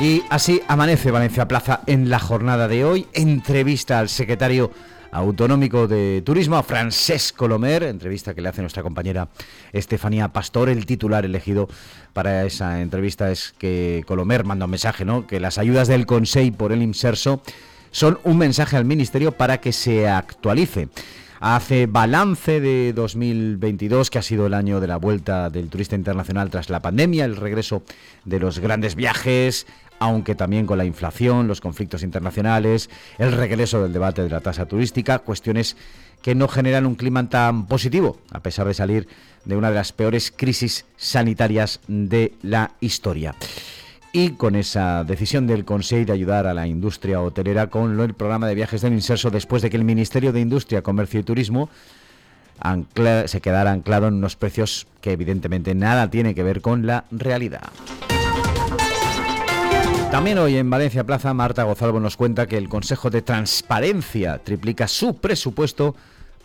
Y así amanece Valencia Plaza en la jornada de hoy. Entrevista al secretario autonómico de turismo, Francesc Lomer, entrevista que le hace nuestra compañera Estefanía Pastor. El titular elegido para esa entrevista es que Colomer manda un mensaje, ¿no? Que las ayudas del Consejo por el Inserso son un mensaje al Ministerio para que se actualice hace balance de 2022, que ha sido el año de la vuelta del turista internacional tras la pandemia, el regreso de los grandes viajes, aunque también con la inflación, los conflictos internacionales, el regreso del debate de la tasa turística, cuestiones que no generan un clima tan positivo, a pesar de salir de una de las peores crisis sanitarias de la historia y con esa decisión del Consejo de ayudar a la industria hotelera con el programa de viajes del Inserso después de que el Ministerio de Industria, Comercio y Turismo se quedara anclado en unos precios que evidentemente nada tiene que ver con la realidad. También hoy en Valencia Plaza, Marta Gozalvo nos cuenta que el Consejo de Transparencia triplica su presupuesto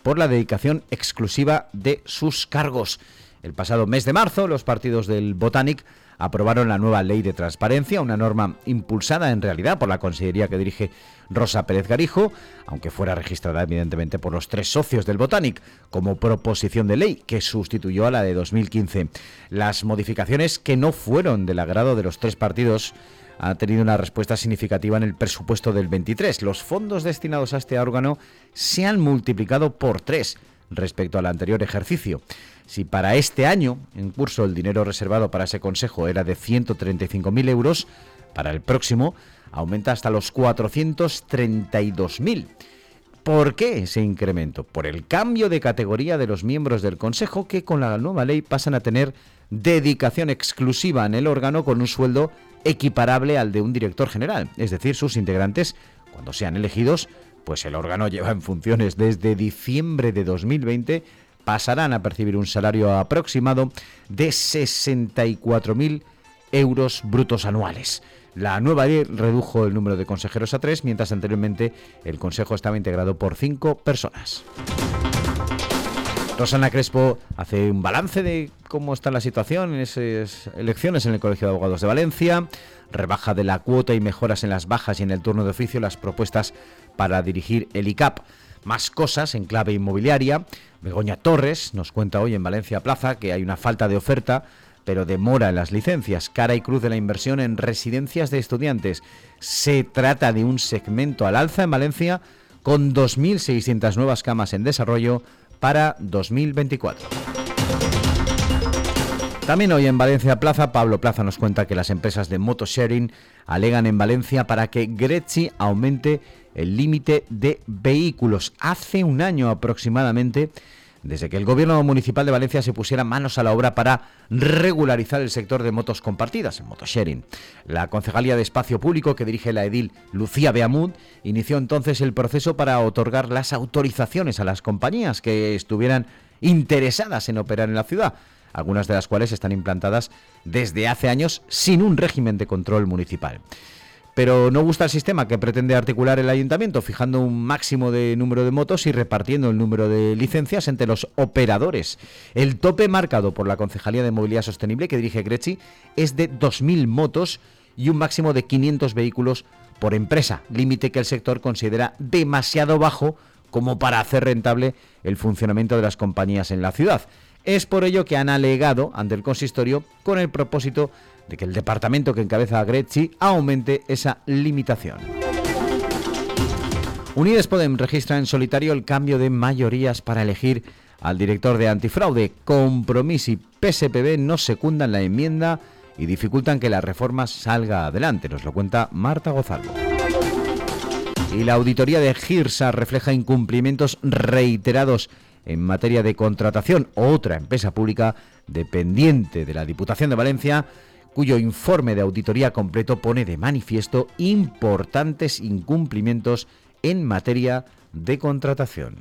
por la dedicación exclusiva de sus cargos. El pasado mes de marzo, los partidos del Botanic aprobaron la nueva ley de transparencia, una norma impulsada en realidad por la consellería que dirige Rosa Pérez Garijo, aunque fuera registrada evidentemente por los tres socios del Botanic, como proposición de ley que sustituyó a la de 2015. Las modificaciones que no fueron del agrado de los tres partidos han tenido una respuesta significativa en el presupuesto del 23. Los fondos destinados a este órgano se han multiplicado por tres respecto al anterior ejercicio. Si para este año en curso el dinero reservado para ese consejo era de 135.000 euros, para el próximo aumenta hasta los 432.000. ¿Por qué ese incremento? Por el cambio de categoría de los miembros del Consejo que con la nueva ley pasan a tener dedicación exclusiva en el órgano con un sueldo equiparable al de un director general. Es decir, sus integrantes, cuando sean elegidos, pues el órgano lleva en funciones desde diciembre de 2020, pasarán a percibir un salario aproximado de 64.000 euros brutos anuales. La nueva ley redujo el número de consejeros a tres, mientras anteriormente el Consejo estaba integrado por cinco personas. Rosana Crespo hace un balance de cómo está la situación en esas elecciones en el Colegio de Abogados de Valencia, rebaja de la cuota y mejoras en las bajas y en el turno de oficio las propuestas para dirigir el ICAP. Más cosas en clave inmobiliaria. Begoña Torres nos cuenta hoy en Valencia Plaza que hay una falta de oferta pero demora en las licencias. Cara y cruz de la inversión en residencias de estudiantes. Se trata de un segmento al alza en Valencia con 2.600 nuevas camas en desarrollo para 2024. También hoy en Valencia Plaza, Pablo Plaza nos cuenta que las empresas de motosharing alegan en Valencia para que Greci aumente el límite de vehículos. Hace un año aproximadamente, desde que el gobierno municipal de Valencia se pusiera manos a la obra para regularizar el sector de motos compartidas, el motosharing. La Concejalía de Espacio Público que dirige la edil Lucía Beamud inició entonces el proceso para otorgar las autorizaciones a las compañías que estuvieran interesadas en operar en la ciudad, algunas de las cuales están implantadas desde hace años sin un régimen de control municipal pero no gusta el sistema que pretende articular el ayuntamiento, fijando un máximo de número de motos y repartiendo el número de licencias entre los operadores. El tope marcado por la Concejalía de Movilidad Sostenible que dirige Grechi es de 2.000 motos y un máximo de 500 vehículos por empresa, límite que el sector considera demasiado bajo como para hacer rentable el funcionamiento de las compañías en la ciudad. Es por ello que han alegado ante el consistorio con el propósito de que el departamento que encabeza a Greci aumente esa limitación. Unides Podem registra en solitario el cambio de mayorías para elegir al director de antifraude. Compromís y PSPB no secundan la enmienda y dificultan que la reforma salga adelante. Nos lo cuenta Marta Gozalvo. Y la auditoría de Girsa refleja incumplimientos reiterados en materia de contratación. Otra empresa pública dependiente de la Diputación de Valencia cuyo informe de auditoría completo pone de manifiesto importantes incumplimientos en materia de contratación.